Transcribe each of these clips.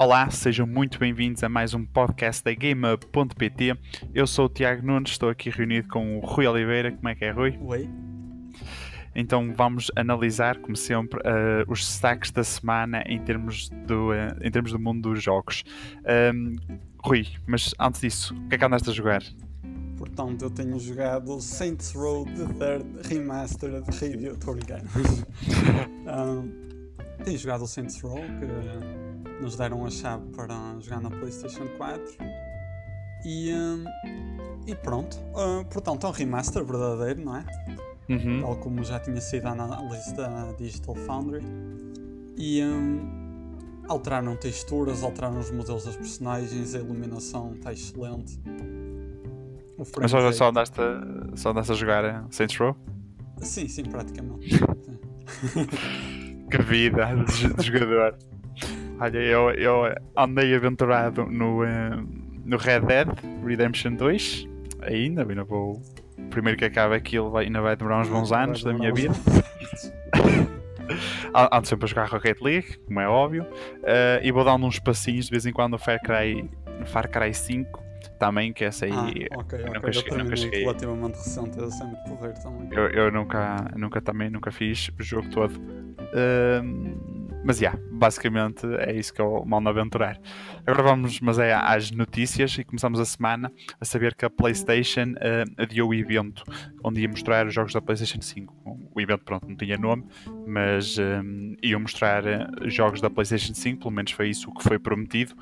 Olá, sejam muito bem-vindos a mais um podcast da GameUp.pt. Eu sou o Tiago Nunes, estou aqui reunido com o Rui Oliveira. Como é que é, Rui? Oi. Então vamos analisar, como sempre, uh, os destaques da semana em termos do, uh, em termos do mundo dos jogos. Um, Rui, mas antes disso, o que é que andaste a jogar? Portanto, eu tenho jogado Saints Row The Third Remastered Review, estou brincando. um, tenho jogado o Saints Row, que nos deram a chave para jogar na PlayStation 4. E, um, e pronto. Uh, portanto, é um remaster verdadeiro, não é? Uhum. Tal como já tinha sido a análise da Digital Foundry. E um, alteraram texturas, alteraram os modelos das personagens, a iluminação está excelente. Mas só, só, andaste, a- só andaste a jogar Saints Row? Sim, sim, praticamente. Que vida de, de jogador. Olha, eu, eu andei aventurado no, eh, no Red Dead Redemption 2. Ainda, ainda vou. Primeiro que acaba aquilo, vai- ainda vai demorar uns bons anos da minha vida. Ando sempre a jogar Rocket League, como é óbvio. eh, e vou dando uns passinhos de vez em quando no Far Cry, no Far Cry 5 também, que essa aí. Ah, ok, nunca ok. Eu cheguei- nunca cheguei. relativamente recente, eu sempre porreiro também. Eu, eu nunca, nunca também nunca fiz o jogo todo. Mas já, basicamente é isso que eu mando aventurar. Agora vamos, mas é às notícias e começamos a semana a saber que a PlayStation ah, adiou o evento onde ia mostrar os jogos da PlayStation 5. O evento, pronto, não tinha nome, mas ahm, iam mostrar ah, jogos da PlayStation 5, pelo menos foi isso que foi prometido.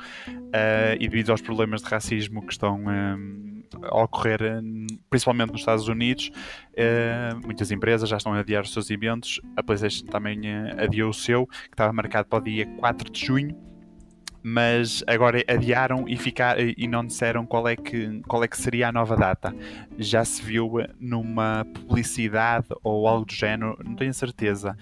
Ah, e devido aos problemas de racismo que estão ahm, a ocorrer, hum, principalmente nos Estados Unidos, eh, muitas empresas já estão a adiar os seus eventos. A PlayStation também eh, adiou o seu, que estava marcado para o dia 4 de junho. Mas agora adiaram e, ficar, e não disseram qual é, que, qual é que seria a nova data. Já se viu numa publicidade ou algo do género, não tenho certeza,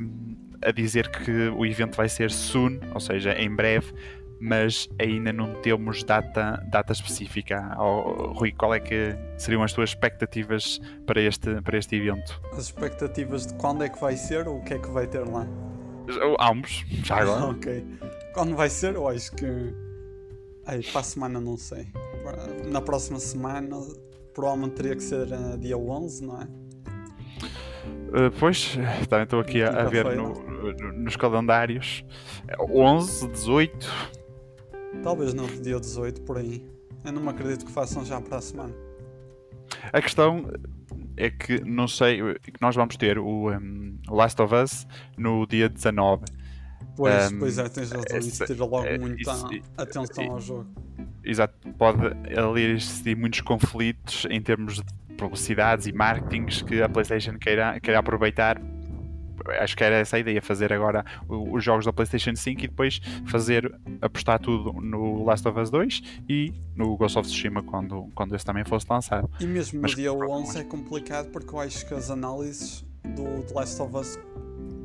hum, a dizer que o evento vai ser soon, ou seja, em breve, mas ainda não temos data, data específica. Oh, Rui, qual é que seriam as tuas expectativas para este, para este evento? As expectativas de quando é que vai ser ou o que é que vai ter lá? Ambos, já agora. ok. Quando vai ser, eu acho que. Ai, para a semana não sei. Na próxima semana, provavelmente teria que ser eh, dia 11, não é? Uh, pois, também estou aqui a, a ver no- no- nos calendários. 11, 18. Talvez no dia 18, por aí. Eu não me acredito que façam já para a semana. A questão é que não sei que nós vamos ter o, um, Last of Us no dia 19. Pois, Um, pois é, tens razão. Isso tira logo é, muita isso- atenção e- ao jogo. Exato, pode ali existir muitos conflitos em termos de publicidades e marketings que a PlayStation queira, queira aproveitar. Acho que era essa a ideia, fazer agora os jogos da PlayStation 5 e depois fazer apostar tudo no Last of Us 2 e no Ghost of Tsushima quando, quando esse também fosse lançado. E mesmo Mas no dia pronto, 11 é complicado porque eu acho que as análises do The Last of Us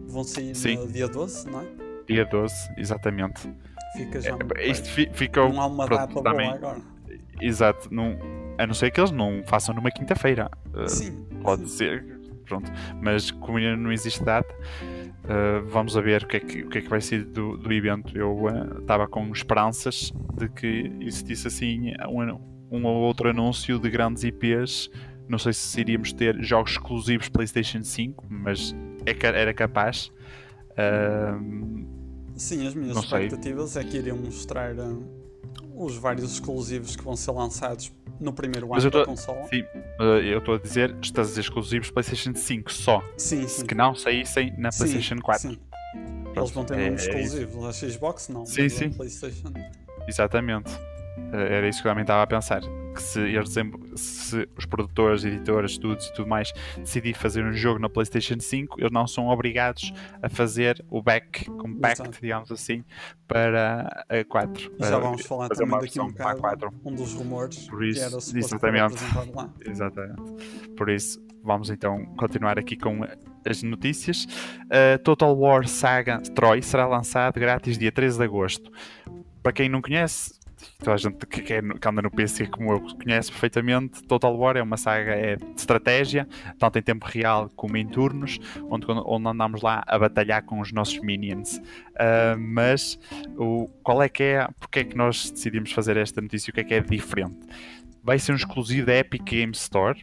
vão sair Sim. no dia 12, não é? Dia 12, exatamente. Fica já. muito É, Isto perto. fi- ficou. não há uma pronto, data também- boa agora. Exato, não, a não ser que eles não façam numa quinta-feira. Uh, Sim. Pode sim. ser, pronto. Mas como ainda não existe data, uh, vamos a ver o que é que, o que, é que vai ser do, do evento. Eu estava com esperanças de que existisse assim um, um ou outro anúncio de grandes IPs. Não sei se iríamos ter jogos exclusivos PlayStation 5, mas é era capaz. Uh, Sim, as minhas Não sei. expectativas é que iriam mostrar os vários exclusivos que vão ser lançados no primeiro Mas ano da consola. sim, eu estou a dizer, estás a dizer exclusivos PlayStation 5 só. Sim, sim. Que não saíssem na Sim, PlayStation 4. Sim. Pronto, Eles vão ter é- é isso. exclusivos. A Xbox não. Sim, sim. PlayStation. Exatamente. Eh, Era isso que eu também estava a pensar. Que se, eles, se os produtores, editores, estudos e tudo mais decidirem fazer um jogo na PlayStation 5, eles não são obrigados a fazer o back compact, Exato. digamos assim, para a 4. E já vamos falar também daqui um bocado 4. um dos rumores Por isso, que era exatamente. lá. Exatamente. Por isso, vamos então continuar aqui com as notícias. Uh, Total War Saga Troy será lançado grátis dia 13 de agosto. Para quem não conhece, toda a gente que, que, é, anda no PC como eu conhece perfeitamente, Total War é uma saga é de estratégia, tanto em tempo real como em turnos, onde, onde andamos lá a batalhar com os nossos minions. Uh, mas o, qual é que é, porque é que nós decidimos fazer esta notícia, o que é que é diferente? Vai ser um exclusivo da Epic Games Store,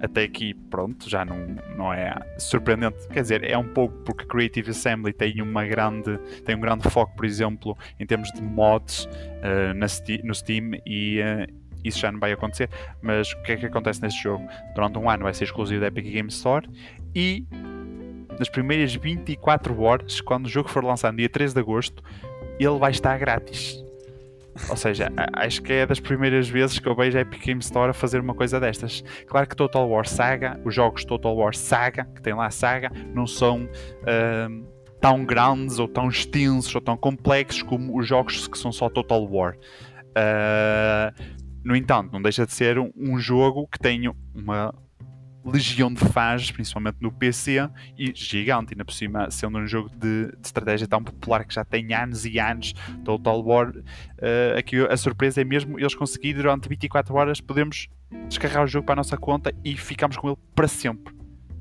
até aqui, pronto, já não, não é surpreendente. Quer dizer, é um pouco porque Creative Assembly tem, uma grande, tem um grande foco, por exemplo, em termos de mods uh, na no Steam e uh, isso já não vai acontecer. Mas o que é que acontece neste jogo? Durante um ano vai ser exclusivo da Epic Games Store e nas primeiras 24 horas, quando o jogo for lançado no dia 13 de agosto, ele vai estar grátis. Ou seja, acho que é das primeiras vezes que eu vejo a Epic Games Store a fazer uma coisa destas. Claro que Total War Saga, os jogos Total War Saga, que tem lá a saga, não são uh, tão grandes ou tão extensos ou tão complexos como os jogos que são só Total War. Uh, no entanto, não deixa de ser um, um jogo que tem uma legião de fãs, principalmente no PC, e gigante, ainda por cima, sendo um jogo de, de estratégia tão popular que já tem anos e anos, Total War. Uh, aqui a surpresa é mesmo eles conseguirem durante 24 horas podemos descarregar o jogo para a nossa conta e ficamos com ele para sempre.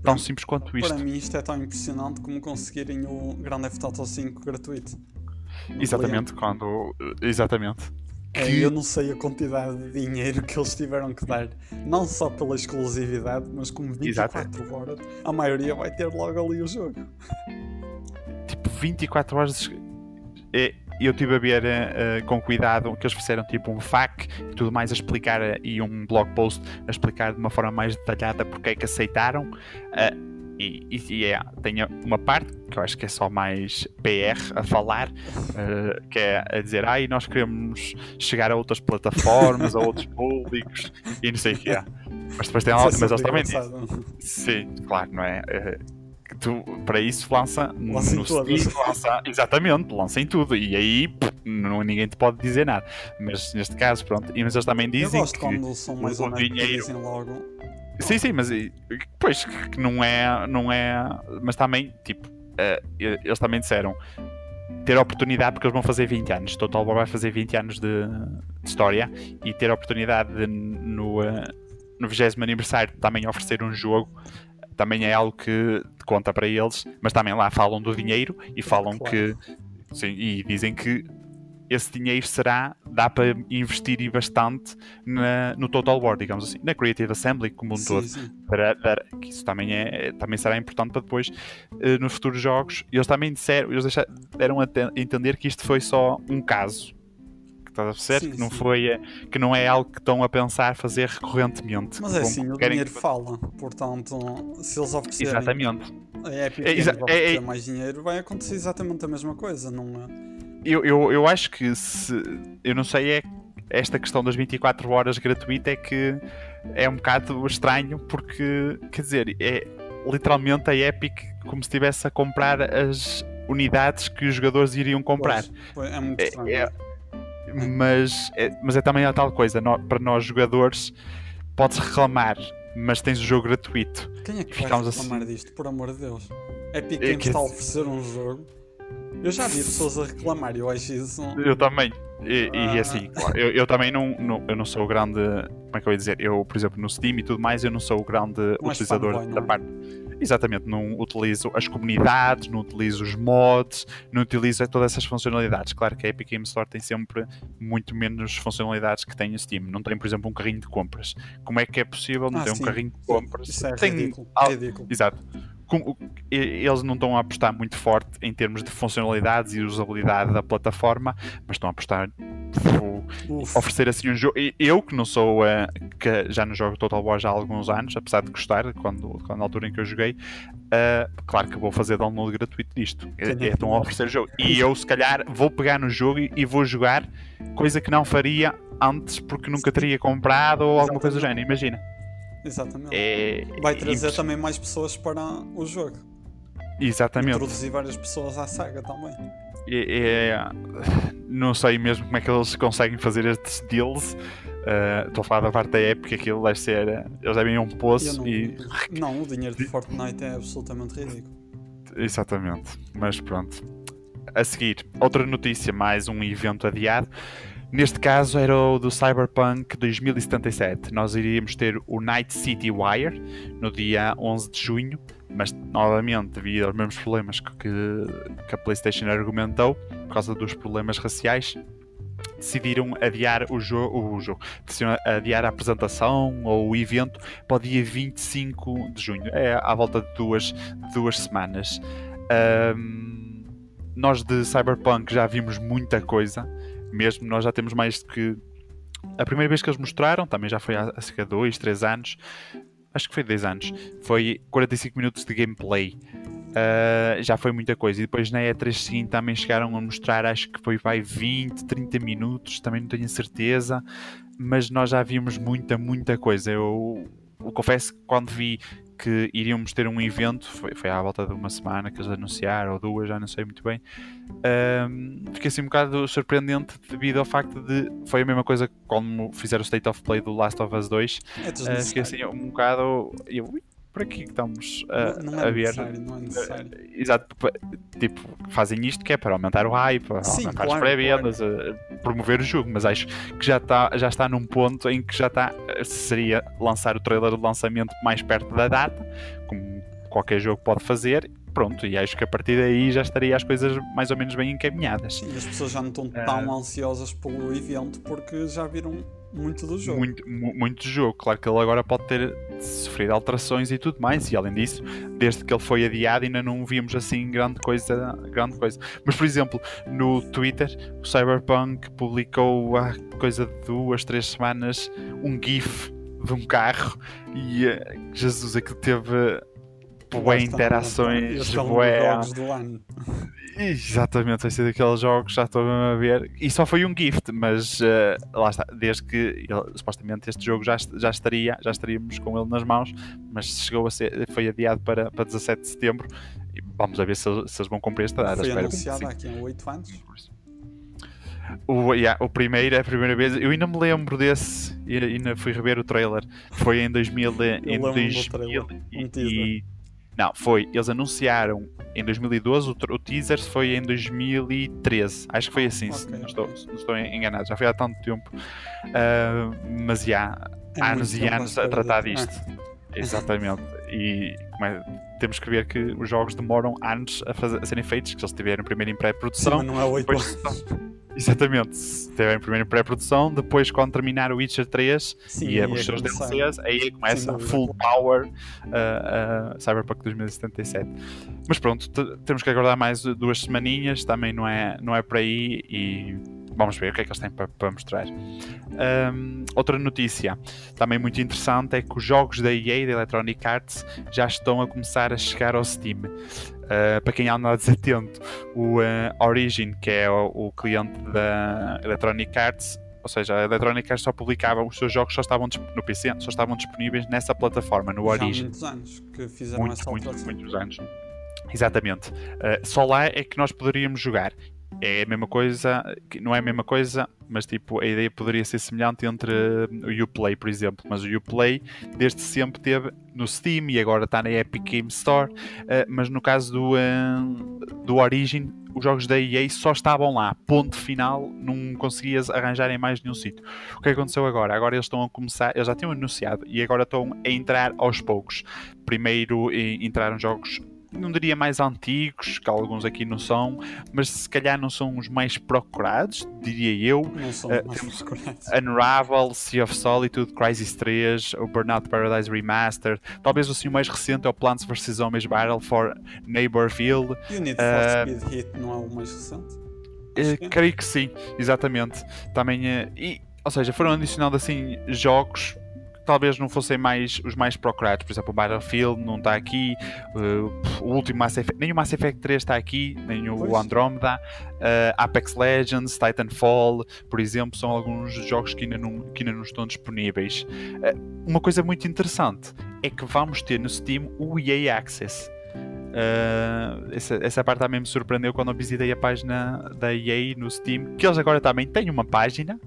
Tão simples quanto isto. Para mim, isto é tão impressionante como conseguirem o Grand Theft Auto 5 gratuito. Exatamente, quando. Exatamente. É, que... Eu não sei a quantidade de dinheiro que eles tiveram que dar, não só pela exclusividade, mas como 24 Exato. horas, a maioria vai ter logo ali o jogo. Tipo, 24 horas. É, eu estive a ver uh, com cuidado que eles fizeram tipo um FAQ e tudo mais a explicar uh, e um blog post a explicar de uma forma mais detalhada porque é que aceitaram. Uh, e, e, e é, tem uma parte que eu acho que é só mais PR a falar, uh, que é a dizer, ai, ah, nós queremos chegar a outras plataformas, a outros públicos e não sei o que é. Mas depois tem é mas eles também dizem. Sim, claro, não é? Uh, tu, para isso lança no Steam, lança, exatamente, lança em tudo e aí pff, não, ninguém te pode dizer nada. Mas neste caso, pronto, e mas eles também dizem eu gosto que quando são mais ou menos dizem logo Sim, sim, mas pois que não é, não é, mas também tipo uh, eles também disseram ter a oportunidade, porque eles vão fazer 20 anos, Total War vai fazer 20 anos de, de história e ter a oportunidade de, no, uh, no 20 aniversário também oferecer um jogo também é algo que conta para eles, mas também lá falam do dinheiro e falam claro. que sim, e dizem que esse dinheiro será, dá para investir bastante na, no Total War, digamos assim, na Creative Assembly como um sim, todo. Sim. Para, para, que isso também, é, também será importante para depois, uh, nos futuros jogos. Eles também disseram, eles deixaram, deram a entender que isto foi só um caso. Que estás a perceber? que, não foi, eh, que não é algo que estão a pensar fazer recorrentemente. Mas é assim, o dinheiro que... fala. Portanto, se eles oferecerem. Exatamente. A Epic é, é, é, mais dinheiro, vai acontecer exatamente a mesma coisa, não é? eu, eu, eu acho que se. Eu não sei, é esta questão das 24 horas gratuita é que é um bocado estranho porque, quer dizer, é literalmente a Epic como se estivesse a comprar as unidades que os jogadores iriam comprar. Pois, é muito estranho. É, é, mas, é, mas é também a tal coisa, no, para nós jogadores, podes reclamar, mas tens o jogo gratuito. Quem é que vai reclamar assim... disto, por amor de Deus? Epic Games é que... está a oferecer um jogo eu já vi pessoas a reclamar, eu acho isso. Eu também. E, ah. e assim, eu, eu também não, não, eu não sou o grande. Como é que eu ia dizer? Eu, por exemplo, no Steam e tudo mais, eu não sou o grande não utilizador fanboy, da parte. Exatamente, não utilizo as comunidades, não utilizo os mods, não utilizo todas essas funcionalidades. Claro que a Epic Game Store tem sempre muito menos funcionalidades que tem o Steam. Não tem, por exemplo, um carrinho de compras. Como é que é possível não ah, ter sim. um carrinho de compras? Isso é tem... ridículo. Ah, ridículo. Exato eles não estão a apostar muito forte em termos de funcionalidades e usabilidade da plataforma, mas estão a apostar Uf. oferecer assim um jogo. Eu que não sou uh, que já não jogo Total War já há alguns anos, apesar de gostar, quando, quando na altura em que eu joguei, uh, claro que vou fazer download gratuito disto. É, estão a oferecer jogo. E eu se calhar vou pegar no jogo e, e vou jogar, coisa que não faria antes porque nunca teria comprado ou alguma coisa do género, imagina. Exatamente. É... Vai trazer também mais pessoas para o jogo. Exatamente. Introduzir várias pessoas à saga também. É, é, não sei mesmo como é que eles conseguem fazer estes deals. Uh, estou a falar da parte da época, aquilo deve ser. Eles devem ir um poço não, e. Não, o dinheiro de Fortnite é absolutamente ridículo. Exatamente, mas pronto. A seguir, outra notícia, mais um evento adiado. Neste caso era o do Cyberpunk 2077. Nós iríamos ter o Night City Wire no dia 11 de junho, mas novamente, devido aos mesmos problemas que, que a PlayStation argumentou, por causa dos problemas raciais, decidiram adiar o, jo o jogo, decidiram adiar a apresentação ou o evento para o dia 25 de junho, é à volta de duas, duas semanas. Um, nós de Cyberpunk já vimos muita coisa, mesmo nós já temos mais do que. A primeira vez que eles mostraram, também já foi há, há cerca de 2, 3 anos, acho que foi 10 anos, foi 45 minutos de gameplay. Uh, já foi muita coisa. E depois na E3 seguinte também chegaram a mostrar, acho que foi vai 20, 30 minutos, também não tenho certeza, mas nós já vimos muita, muita coisa. Eu, eu confesso que quando vi que iríamos ter um evento, foi, foi à volta de uma semana que eles anunciaram, ou duas, já não sei muito bem. Um, fiquei assim um bocado surpreendente devido ao facto de. Foi a mesma coisa quando fizeram o State of Play do Last of Us 2. É uh, fiquei assim um bocado. Eu, por aqui que estamos a, não, não é a ver. Não é necessário. Uh, exato, tipo, fazem isto que é para aumentar o hype, Sim, aumentar claro, as pré-vendas, claro. promover o jogo, mas acho que já está, já está num ponto em que já está. Seria lançar o trailer de lançamento mais perto da data, como qualquer jogo pode fazer, pronto, e acho que a partir daí já estaria as coisas mais ou menos bem encaminhadas. Sim, as pessoas já não estão tão uh, ansiosas pelo evento porque já viram muito do jogo. Muito, muito do jogo. Claro que ele agora pode ter sofrido alterações e tudo mais, e além disso, desde que ele foi adiado, ainda não vimos assim grande coisa. Grande coisa. Mas, por exemplo, no Twitter, o Cyberpunk publicou há coisa de duas, três semanas um GIF de um carro e uh, Jesus, aquilo teve bué interações, bué. Exatamente, vai ser daqueles jogos, já estou a ver. E só foi um gift, mas uh, lá está, desde que ele, supostamente este jogo já, já estaria, já estaríamos com ele nas mãos, mas chegou a ser, foi adiado para, para 17 de setembro. E vamos a ver se, se eles vão cumprir esta data. Foi anunciado aqui há 8 anos. O, yeah, o primeiro, é a primeira vez, eu ainda me lembro desse, e ainda fui rever o trailer. Foi em 2000, em 2000 e, não, foi. Eles anunciaram em 2012, o, o teaser foi em 2013. Acho que foi assim, okay, se não, estou, não estou enganado. Já foi há tanto tempo. Uh, mas já há é anos e anos a tratar disto. Ah. Exatamente. E é, temos que ver que os jogos demoram anos a, fazer, a serem feitos, que eles tiveram primeiro em pré-produção. Não é 8 depois, Exatamente. Estiverem primeiro pré-produção, depois quando terminar o Witcher 3 Sim, e os seus DLCs, aí começa a full power uh, uh, Cyberpunk 2077. Mas pronto, temos que aguardar mais duas semaninhas, também não é, não é por aí e vamos ver o que é que eles têm para, para mostrar. Um, outra notícia também muito interessante é que os jogos da EA, da Electronic Arts, já estão a começar a chegar ao Steam. Uh, para quem anda desatento, o uh, Origin, que é o, o, cliente da Electronic Arts, ou seja, a Electronic Arts só publicava os seus jogos só estavam no PC, só estavam disponíveis nessa plataforma, no Origin. Já há muitos anos que fizeram muitos, essa muitos, muitos anos. Exatamente. Uh, só lá é que nós poderíamos jogar é a mesma coisa, não é a mesma coisa, mas tipo, a ideia poderia ser semelhante entre o Uplay, por exemplo. Mas o Uplay desde sempre teve no Steam e agora está na Epic Game Store. Uh, mas no caso do, uh, do Origin, os jogos da EA só estavam lá, ponto final, não conseguias arranjar em mais nenhum sítio. O que aconteceu agora? Agora eles estão a começar, eles já tinham anunciado e agora estão a entrar aos poucos. Primeiro entraram jogos não diria mais antigos, que alguns aqui não são, mas se calhar não são os mais procurados, diria eu. Não são uh, mais temos procurados. Unravel, Sea of Solitude, Crisis 3, o Burnout Paradise Remastered, talvez assim o mais recente é o Plants vs Zombies Battle for Neighborville. E o Need for uh, Speed Hit não é o mais recente? Uh, creio que sim, exatamente. Também, uh, e, ou seja, foram adicionando assim jogos talvez não fossem mais os mais procurados. Por exemplo, o Battlefield não está aqui, uh, o último Mass Effect, nem o Mass Effect 3 está aqui, nem o pois. Andromeda, uh, Apex Legends, Titanfall, por exemplo, são alguns jogos que ainda não, que ainda não estão disponíveis. Uh, uma coisa muito interessante é que vamos ter no Steam o EA Access. Uh, essa, essa parte também me surpreendeu quando eu visitei a página da EA no Steam, que eles agora também têm uma página.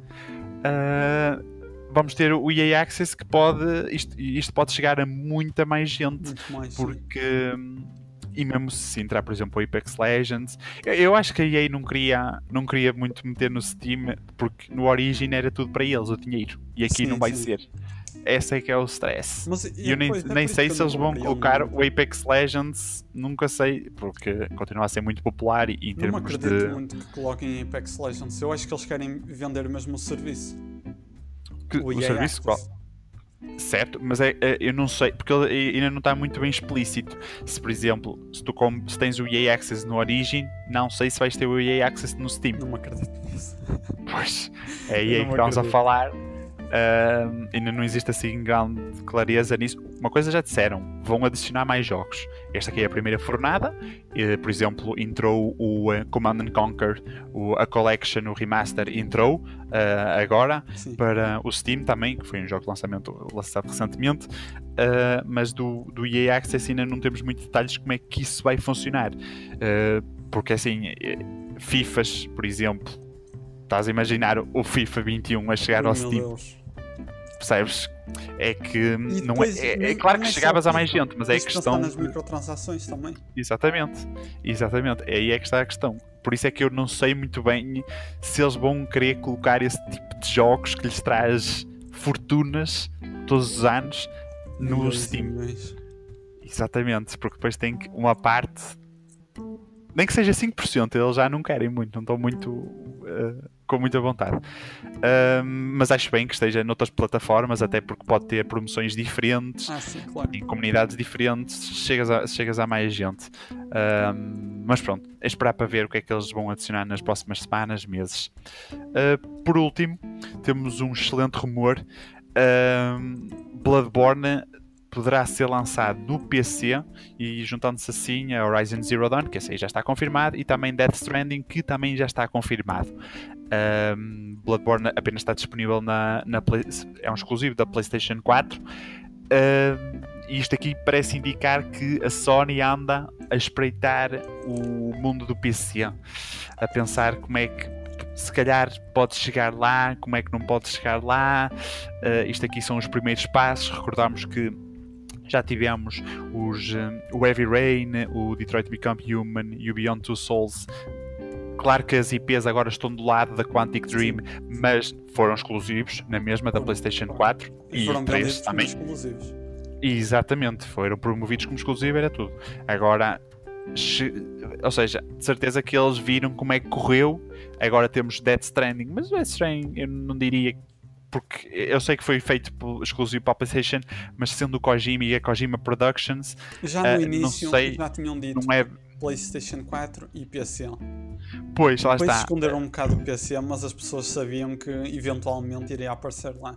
Uh, vamos ter o EA Access que pode isto, isto pode chegar a muita mais gente mais, porque e mesmo se entrar, por exemplo, o Apex Legends, eu, eu, acho que a EA não queria, não queria muito meter no Steam, porque no Origin era tudo para eles, o dinheiro, e aqui sim, não vai sim. ser. Essa é que é o stress. Mas, e eu nem, nem sei se eles vão colocar o Apex Legends, nunca sei, porque continua a ser muito popular e em não termos acredito de. muito que coloquem Apex Legends. Eu acho que eles querem vender mesmo o serviço. Que, o, o serviço qual? Certo, mas é, é, eu não sei, porque ele ainda não está muito bem explícito. Se, por exemplo, se tu com, se tens o EA Access no Origin, não sei se vais ter o EA Access no Steam. Não me acredito nisso. Pois, é aí que estamos a falar Uh, ainda não existe assim grande clareza nisso. Uma coisa já disseram, vão adicionar mais jogos. Esta aqui é a primeira fornada. por exemplo, entrou o uh, Command and Conquer, a Collection, o Remaster, entrou uh, agora Sim. para o Steam também, que foi um jogo de lançamento lançado recentemente. Ah, mas do, do EA Access ainda não temos muitos detalhes como é que isso vai funcionar. porque assim, eh, FIFAs, por exemplo, estás a imaginar o FIFA 21 a chegar oh, ao Steam. Deus percebes? É que não é, é, é, claro que é chegavas a mais gente, mas é a questão. nas microtransações também. Exatamente, exatamente. É aí é que está a questão. Por isso é que eu não sei muito bem se eles vão querer colocar esse tipo de jogos que lhes traz fortunas todos os anos no Steam. Exatamente, porque depois tem uma parte. Nem que seja 5%, eles já não querem muito, não estão muito. Uh, com muita vontade. mas acho bem que esteja noutras plataformas, até porque pode ter promoções diferentes, ah, sim, claro. em comunidades diferentes, chegas a, chegas a mais gente. mas pronto, é esperar para ver o que é que eles vão adicionar nas próximas semanas, meses. Uh, por último, temos um excelente rumor. Bloodborne poderá ser lançado no PC e juntando-se assim a Horizon Zero Dawn, que esse aí já está confirmado, e também Death Stranding, que também já está confirmado. Um, Bloodborne apenas está disponível na, na Play, é um exclusivo da PlayStation 4. Um, e isto aqui parece indicar que a Sony anda a espreitar o mundo do PC, a pensar como é que se calhar pode chegar lá, como é que não pode chegar lá. Uh, isto aqui são os primeiros passos. Recordamos que já tivemos os, o Heavy Rain, o Detroit Become Human e o Beyond Two Souls. Claro que as IPs agora estão do lado da Quantic Dream, mas foram exclusivos na mesma da PlayStation 4 e, e 3 também. Exclusivos. Exatamente, foram promovidos como exclusivo, era tudo. Agora, ou seja, de certeza que eles viram como é que correu. Agora temos Death Stranding, mas o Death Stranding eu não diria porque eu sei que foi feito exclusivo para a PlayStation, mas sendo o Kojima e a Kojima Productions, já no uh, início sei, já tinham dito não é... PlayStation 4 e PC. Pois, lá Depois está. esconderam um bocado o PC, mas as pessoas sabiam que eventualmente iria aparecer lá.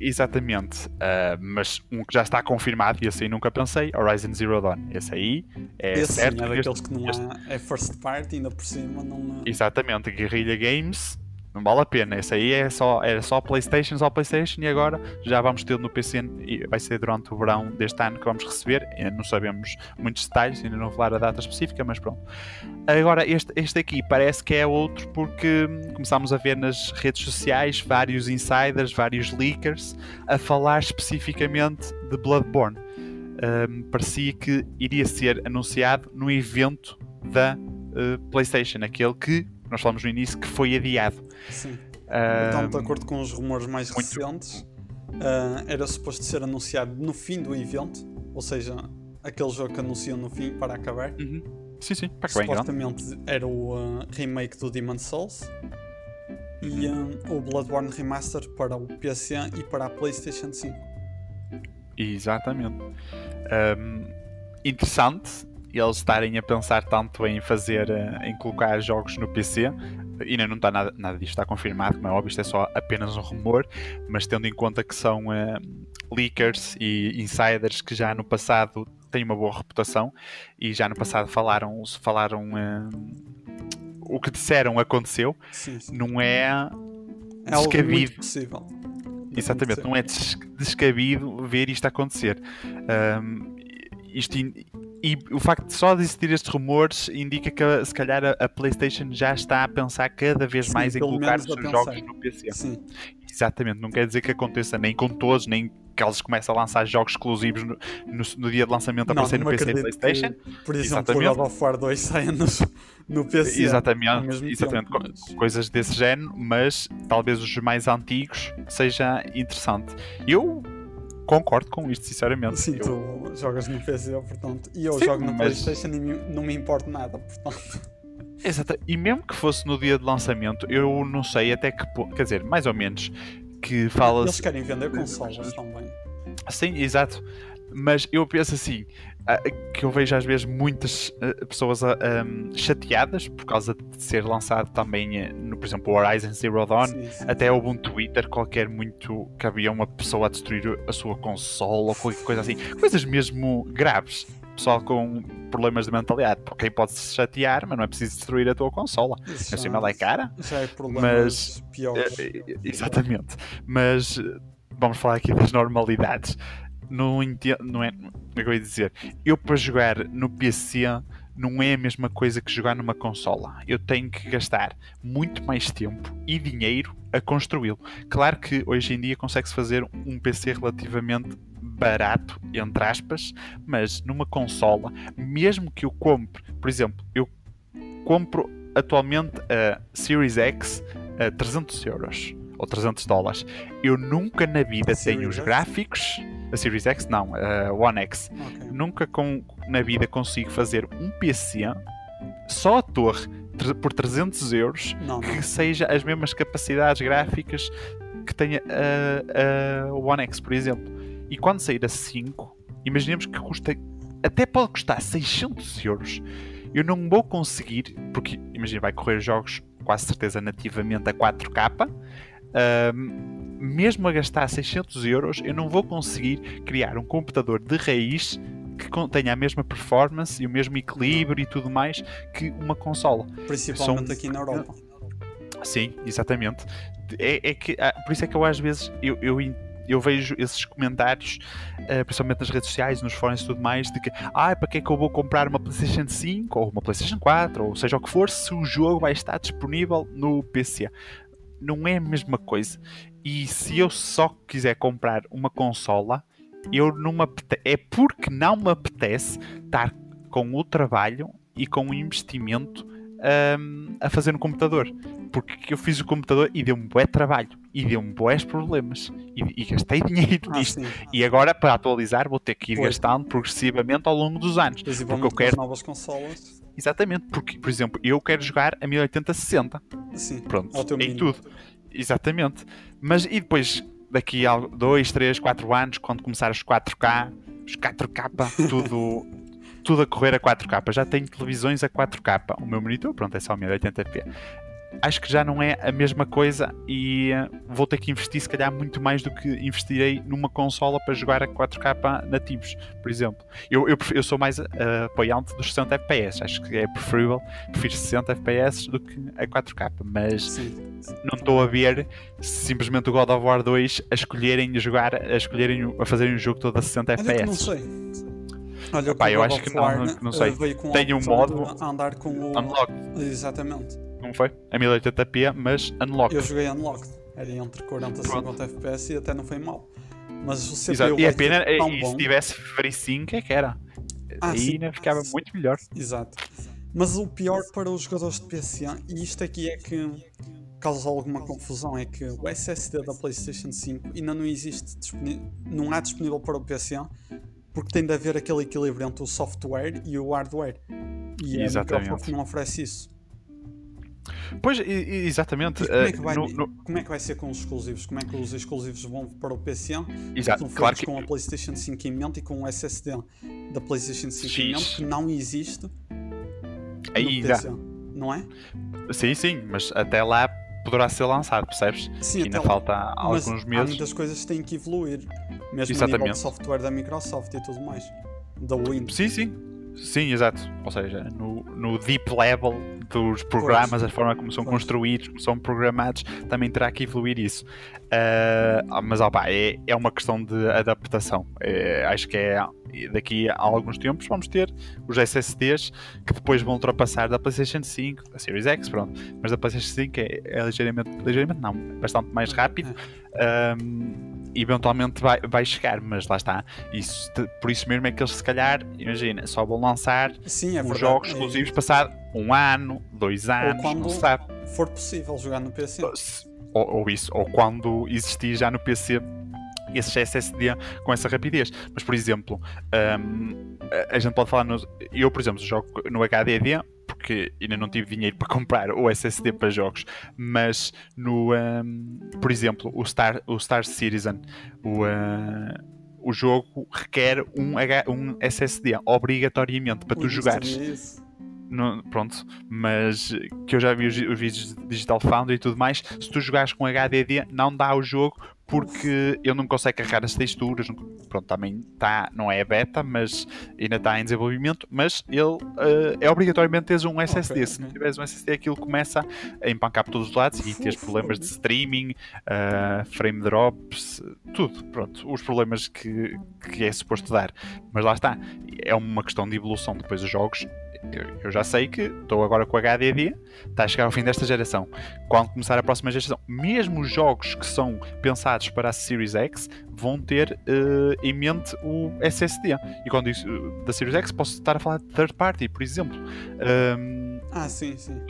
Exatamente, uh, mas um que já está confirmado, e esse aí nunca pensei, Horizon Zero Dawn. Esse aí é esse certo. Sim, é daqueles que não há, é first party, ainda por cima. Não... Exatamente, Guerrilla Games não vale a pena. Esse aí é só, era só PlayStation, só PlayStation e agora já vamos ter no PC e vai ser durante o verão deste ano que vamos receber. Ainda não sabemos muitos detalhes, ainda não vou falar a data específica, mas pronto. Agora, este, este aqui parece que é outro porque começámos a ver nas redes sociais vários insiders, vários leakers a falar especificamente de Bloodborne. Um, parecia que iria ser anunciado no evento da uh, PlayStation, aquele que nós falamos no início que foi adiado. Sim. Então, de acordo com os rumores mais muito... recentes, uh, era suposto ser anunciado no fim do evento, ou seja, aquele jogo que anunciam no fim para acabar. Uhum. Sim, sim, para Supostamente era o uh, remake do Demon Souls e um, o Bloodborne Remaster para o PC e para a PlayStation 5. Exatamente. Um, interessante eles estarem a pensar tanto em fazer, em colocar jogos no PC, ainda não está nada, nada disto está confirmado, como é óbvio, isto é só apenas um rumor, mas tendo em conta que são uh, leakers e insiders que já no passado têm uma boa reputação e já no passado falaram, falaram uh, o que disseram aconteceu, sim, sim. não é, é descabido. possível. Exatamente, não é descabido ver isto acontecer. Um, isto e o facto de só existir estes rumores indica que se calhar a, PlayStation já está a pensar cada vez Sim, mais em colocar os seus jogos no PC. Sim. Exatamente, não quer dizer que aconteça nem com todos, nem que eles começam a lançar jogos exclusivos no, no, no dia de lançamento a aparecer no PC e PlayStation. Que, por exemplo, o God of War 2 saia no, no PC. Exatamente, exatamente tempo, mas... coisas desse género, mas talvez os mais antigos seja interessante. Eu concordo com isto, sinceramente. Sim, eu... tu jogas no PC, portanto, e eu Sim, jogo no mas... PlayStation e não me importa nada, portanto. Exato, e mesmo que fosse no dia de lançamento, eu não sei até que ponto, quer dizer, mais ou menos, que fala Eles querem vender consolas também. Sim, exato. Mas eu penso assim, que eu vejo às vezes muitas ah, pessoas um, ah, chateadas por causa de ser lançado também, no, por exemplo, o Horizon Zero Dawn. Sim, sim. Até houve um Twitter qualquer muito que havia uma pessoa a destruir a sua consola ou qualquer coisa assim. Coisas mesmo graves. Pessoal com problemas de mentalidade, porque aí pode se chatear, mas não é preciso destruir a tua consola. Isso assim, ela é cara. Já é problemas mas, piores. Exatamente. Mas vamos falar aqui das normalidades não entendo, não é, como é que eu ia dizer? Eu para jogar no PC não é a mesma coisa que jogar numa consola. Eu tenho que gastar muito mais tempo e dinheiro a construí-lo. Claro que hoje em dia consegue-se fazer um PC relativamente barato, entre aspas, mas numa consola, mesmo que eu compre, por exemplo, eu compro atualmente a Series X a 300 euros ou 300 dólares. Eu nunca na vida tenho os gráficos a Series X, não, a One X. Okay. Nunca com, na vida consigo fazer um PC só a torre por 300 euros não, não. que seja as mesmas capacidades gráficas que tenha a, a One X, por exemplo. E quando sair a 5, imaginemos que custa até pode custar 600 euros. Eu não vou conseguir, porque imagina, vai correr jogos quase certeza nativamente a 4K. Um, mesmo a gastar 600 euros, eu não vou conseguir criar um computador de raiz que tenha a mesma performance e o mesmo equilíbrio e tudo mais que uma consola. Principalmente São... aqui na Europa. Sim, exatamente. É, é que, ah, por isso é que eu às vezes eu, eu, eu vejo esses comentários, uh, principalmente nas redes sociais, nos fóruns e tudo mais, de que ah, para que é que eu vou comprar uma PlayStation 5 ou uma PlayStation 4, ou seja o que for, se o jogo vai estar disponível no PC. Não é a mesma coisa. E se eu só quiser comprar uma consola, eu não me é porque não me apetece estar com o trabalho e com o investimento um, a fazer no computador. Porque eu fiz o computador e deu-me bué trabalho e deu-me bués problemas e, e, gastei dinheiro ah, nisto. E agora para atualizar vou ter que ir gastando progressivamente ao longo dos anos. Porque eu quero novas consolas. Exatamente, porque por exemplo, eu quero jogar a 1080-60. Sim. Pronto, em tudo. Exatamente. Mas e depois, daqui a 2, 3, 4 anos, quando começar os 4K, os 4K, tudo, tudo a correr a 4K. Já tenho televisões a 4K. O meu monitor, pronto, é só 1080p acho que já não é a mesma coisa e uh, vou ter que investir se calhar muito mais do que investirei numa consola para jogar a 4K nativos, por exemplo. Eu, eu, eu sou mais uh, apoiante dos 60 FPS, acho que é preferível, prefiro 60 FPS do que a 4K, mas Sim. não estou a ver simplesmente o God of War 2 a escolherem jogar, a escolherem a fazerem um jogo todo a 60 Olha FPS. não sei. Olha, Opa, eu acho que não, não sei. Tem um modo a andar com o Unlock. Exatamente não foi? A 1080p, mas unlocked. Eu joguei unlocked. Era entre 40 e 50 FPS e até não foi mal. Mas o CPU Exato. E a pena, e, se tivesse FreeSync é que era. Ah, Aí sim. ficava muito melhor. Exato. Mas o pior para os jogadores de PC, e isto aqui é que causa alguma confusão, é que o SSD da PlayStation 5 ainda não existe, não há disponível para o PC, porque tem de haver aquele equilíbrio entre o software e o hardware. E Exatamente. a Microsoft não oferece isso. Pois, exatamente. Como é, que vai, no, no... como é que vai ser com os exclusivos? Como é que os exclusivos vão para o PC? Exato, São claro que... com a PlayStation 5 em mente e com o SSD da PlayStation 5 X. em mente que não existe ainda. PC, não é? Sim, sim, mas até lá poderá ser lançado, percebes? Sim, ainda lá. falta alguns mas meses. Há muitas coisas que têm que evoluir, mesmo Exatamente. a nível de software da Microsoft e tudo mais. Da Windows. Sim, sim. Sim, exato. Ou seja, no, no deep level dos programas, a forma como são construídos, como são programados, também terá que evoluir isso. Uh, mas opa, é, é uma questão de adaptação. É, acho que é daqui a alguns tempos vamos ter os SSDs que depois vão ultrapassar da PlayStation 5, da Series X, pronto. Mas da PlayStation 5 é, é ligeiramente, ligeiramente não, bastante mais rápido. Um, eventualmente vai, vai chegar, mas lá está. Isso, por isso mesmo é que eles, se calhar, imagina, só vão lançar Sim, é os verdade. jogos É- exclusivos passado um ano, dois anos, quando- não se sabe. for possível jogar no PC. Ou, ou isso, ou quando existir já no PC esse SSD com essa rapidez. Mas, por exemplo, hum, a- gente pode falar. Nos, eu, por exemplo, jogo no HDD porque ainda não tive dinheiro para comprar o SSD para jogos, mas no, hum, por exemplo, o Star, o Star Citizen, o, ah, o jogo requer um, H, um SSD obrigatoriamente para tu Ui, jogares. isso. No- pronto, mas que eu já vi os, os vídeos de Digital Foundry e tudo mais. Se tu jogares com HDD, não dá o jogo porque ele não consegue carregar as texturas. não- Pronto, também está, não é beta, mas ainda está em desenvolvimento. Mas ele eh, é obrigatoriamente teres um SSD. Ok, Se não tiveres um SSD, aquilo começa a empancar por todos os lados e tens problemas de streaming, eh, frame drops, tudo. Pronto, os problemas que, que é suposto dar. Mas lá está, é uma questão de evolução depois dos jogos. Eu, eu já sei que estou agora com o HDD, está a chegar ao fim desta geração. Quando começar a próxima geração, mesmo os jogos que são pensados para a Series X vão ter eh, em mente o SSD. E quando isso eh, da Series X, posso estar a falar de third party, por exemplo. Ahm, Ah, sim, sim.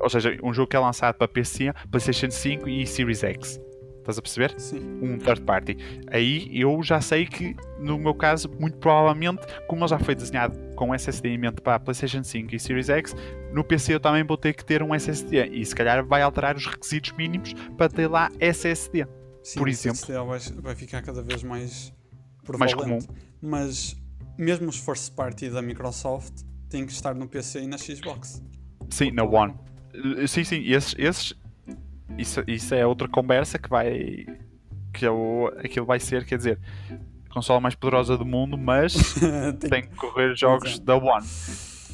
ou seja, um jogo que é lançado para PC, PlayStation 5 e Series X. Estás a perceber? Sim. um third party. Aí eu já sei que, no meu caso, muito provavelmente, como ele já foi desenhado com SSD em mente para a PlayStation 5 e Series X, no PC eu também vou ter que ter um SSD e se calhar vai alterar os requisitos mínimos para ter lá SSD. Sim, Por exemplo. SSD vai, vai ficar cada vez mais Mais prevalente. Mas mesmo os first party da Microsoft têm que estar no PC e na Xbox. Sim, na One. Sim, sim, esses, esses isso, isso é outra conversa que vai. que é o, aquilo vai ser, quer dizer, consola mais poderosa do mundo, mas Tem- tem que correr jogos Exato. da One.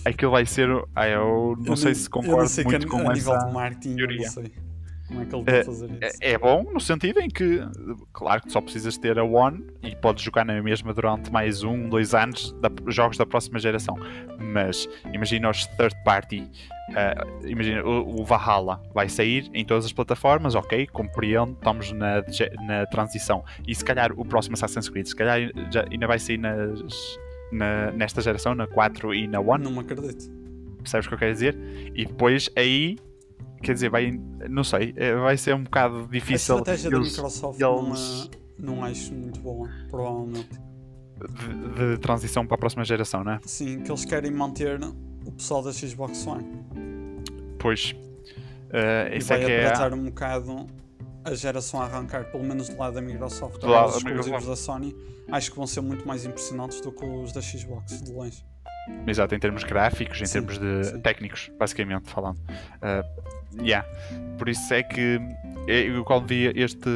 Aquilo vai ser. Ah, eu não eu sei nem- se eu concordo sei muito a, com a nível essa. de marketing, eu teoria. não sei como é que ele É, vai fazer isso. É, é bom no sentido em que, claro que só precisas ter a One e podes jogar na mesma durante mais um, dois anos da, jogos da próxima geração. Mas imagina os third party, ah, imagina o, o Valhalla vai sair em todas as plataformas, ok, compreendo, estamos na, na transição. E se calhar o próximo Assassin's Creed, se calhar já, ainda vai sair nas, na- nesta geração, na 4 e na One Não me acredito. percebes o que eu quero dizer? E depois aí, quer dizer, vai, não sei, eh, vai ser um bocado A difícil estratégia da eles- Microsoft eles- não, é, não acho muito boa, provavelmente. de, de transição para a próxima geração, não é? Sim, que eles querem manter o pessoal da Xbox One. Pois, E isso é vai que é. um bocado a geração a arrancar, pelo menos do lado da Microsoft. Do lado os da exclusivos da Sony acho que vão ser muito mais impressionantes do que os da Xbox, de longe. Exato, em termos gráficos, em Sim, termos de sim. técnicos, basicamente falando. Eh, yeah. Por isso é que eh, eu quando vi este,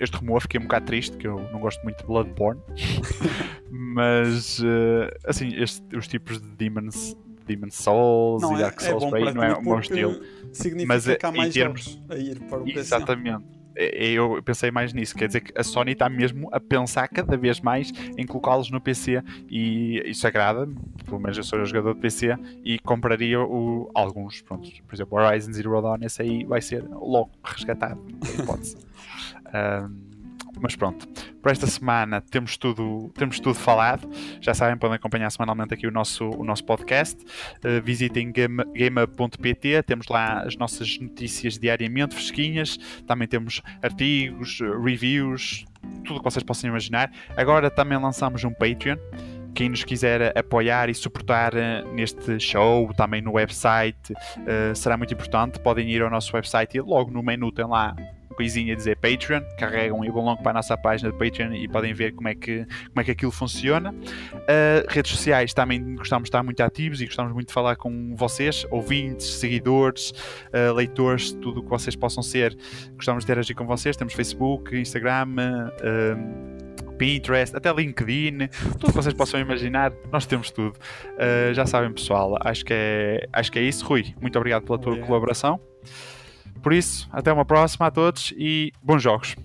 este rumor fiquei um bocado triste, que eu não gosto muito de Bloodborne. Mas eh, assim, este- os tipos de Demons, Demon Souls Não, e é, Dark é Souls bom por aí para não é o meu estilo. significa Mas, que há em mais termos- jogos a ir para o. Exatamente. É- é- Eu pensei mais nisso, quer dizer que a Sony está mesmo a pensar cada vez mais em colocá-los no PC e isso agrada, pelo menos eu sou jogador de PC e compraria o, alguns, pronto, por exemplo, Horizon Zero Dawn, esse aí vai ser logo resgatado, hipótese. Ahm, mas pronto, por esta semana temos tudo, temos tudo falado. Já sabem, podem acompanhar semanalmente aqui o nosso, o nosso podcast. Uh, visitem game- gameup.pt, temos lá as nossas notícias diariamente fresquinhas. Também temos artigos, reviews, tudo o que vocês possam imaginar. Agora também lançamos um Patreon. Quem nos quiser apoiar e suportar uh, neste show, também no website, uh, será muito importante. Podem ir ao nosso website e logo no menu tem lá coisinha a dizer Patreon, carregam e vão logo para a nossa página de Patreon e podem ver como é que, como é que aquilo funciona. Uh, redes sociais também gostamos de estar muito ativos e gostamos muito de falar com vocês, ouvintes, seguidores, uh, leitores, tudo o que vocês possam ser. Gostamos de interagir com vocês. Temos Facebook, Instagram. uh, Pinterest, até LinkedIn, tudo o que vocês possam imaginar, nós temos tudo. Uh, já sabem, pessoal, acho que, é, acho que é isso. Rui, muito obrigado pela tua Obrigado. colaboração. Por isso, até uma próxima a todos e bons jogos.